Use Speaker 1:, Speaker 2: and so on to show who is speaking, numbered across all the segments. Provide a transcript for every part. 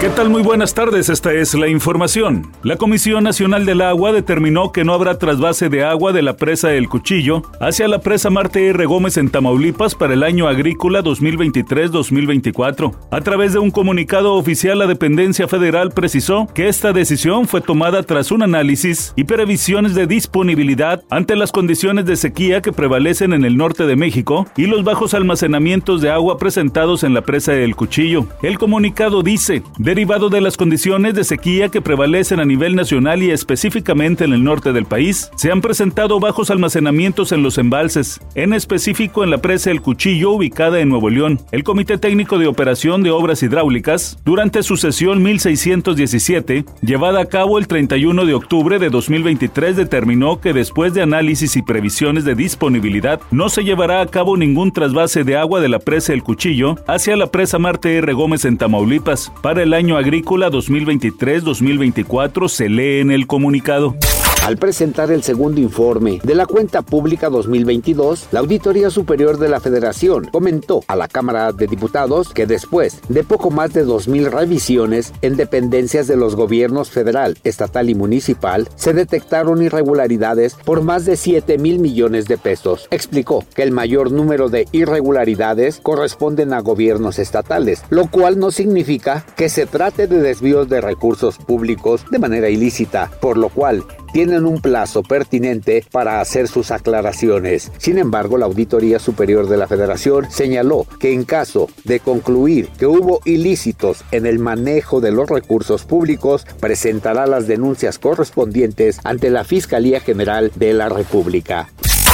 Speaker 1: ¿Qué tal? Muy buenas tardes, esta es la información. La Comisión Nacional del Agua determinó que no habrá trasvase de agua de la presa El Cuchillo hacia la presa Marte R. Gómez en Tamaulipas para el año agrícola 2023-2024. A través de un comunicado oficial, la dependencia federal precisó que esta decisión fue tomada tras un análisis y previsiones de disponibilidad ante las condiciones de sequía que prevalecen en el norte de México y los bajos almacenamientos de agua presentados en la presa El Cuchillo. El comunicado dice, derivado de las condiciones de sequía que prevalecen a nivel nacional y específicamente en el norte del país, se han presentado bajos almacenamientos en los embalses, en específico en la presa El Cuchillo ubicada en Nuevo León. El Comité Técnico de Operación de Obras Hidráulicas, durante su sesión 1617, llevada a cabo el 31 de octubre de 2023, determinó que después de análisis y previsiones de disponibilidad, no se llevará a cabo ningún trasvase de agua de la presa El Cuchillo hacia la presa Marte R. Gómez en Tamaulipas para el año agrícola 2023-2024, se lee en el comunicado.
Speaker 2: Al presentar el segundo informe de la cuenta pública 2022, la Auditoría Superior de la Federación comentó a la Cámara de Diputados que después de poco más de 2.000 revisiones en dependencias de los gobiernos federal, estatal y municipal, se detectaron irregularidades por más de 7 mil millones de pesos. Explicó que el mayor número de irregularidades corresponden a gobiernos estatales, lo cual no significa que se trate de desvíos de recursos públicos de manera ilícita, por lo cual tienen un plazo pertinente para hacer sus aclaraciones. Sin embargo, la Auditoría Superior de la Federación señaló que en caso de concluir que hubo ilícitos en el manejo de los recursos públicos, presentará las denuncias correspondientes ante la Fiscalía General de la República.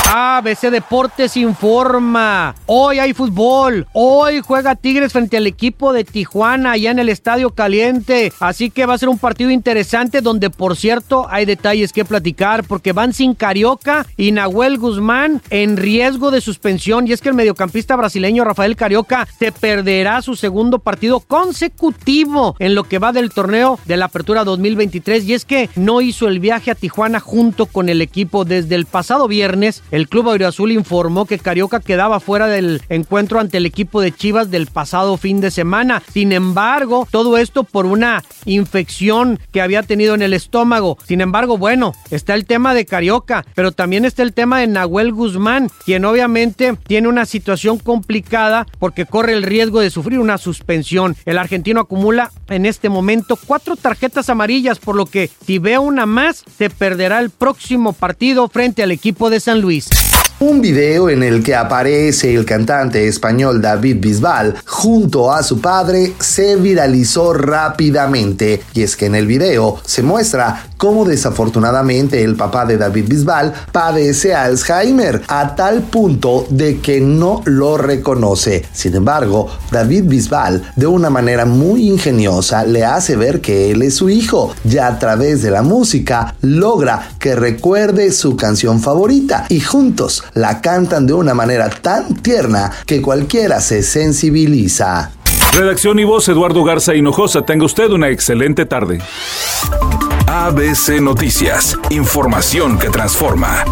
Speaker 3: ABC Deportes informa. Hoy hay fútbol. Hoy juega Tigres frente al equipo de Tijuana allá en el Estadio Caliente. Así que va a ser un partido interesante donde, por cierto, hay detalles que platicar porque van sin Carioca y Nahuel Guzmán en riesgo de suspensión. Y es que el mediocampista brasileño Rafael Carioca se perderá su segundo partido consecutivo en lo que va del torneo de la Apertura 2023. Y es que no hizo el viaje a Tijuana junto con el equipo desde el pasado viernes. El Club Aeroazul informó que Carioca quedaba fuera del encuentro ante el equipo de Chivas del pasado fin de semana. Sin embargo, todo esto por una infección que había tenido en el estómago. Sin embargo, bueno, está el tema de Carioca, pero también está el tema de Nahuel Guzmán, quien obviamente tiene una situación complicada porque corre el riesgo de sufrir una suspensión. El argentino acumula en este momento cuatro tarjetas amarillas, por lo que si ve una más, se perderá el próximo partido frente al equipo de San Luis.
Speaker 4: Un video en el que aparece el cantante español David Bisbal junto a su padre se viralizó rápidamente. Y es que en el video se muestra cómo desafortunadamente el papá de David Bisbal padece Alzheimer a tal punto de que no lo reconoce. Sin embargo, David Bisbal de una manera muy ingeniosa le hace ver que él es su hijo. Y a través de la música logra que recuerde su canción favorita. Y juntos la cantan de una manera tan tierna que cualquiera se sensibiliza.
Speaker 1: Redacción y voz Eduardo Garza Hinojosa. Tenga usted una excelente tarde.
Speaker 5: ABC Noticias. Información que transforma.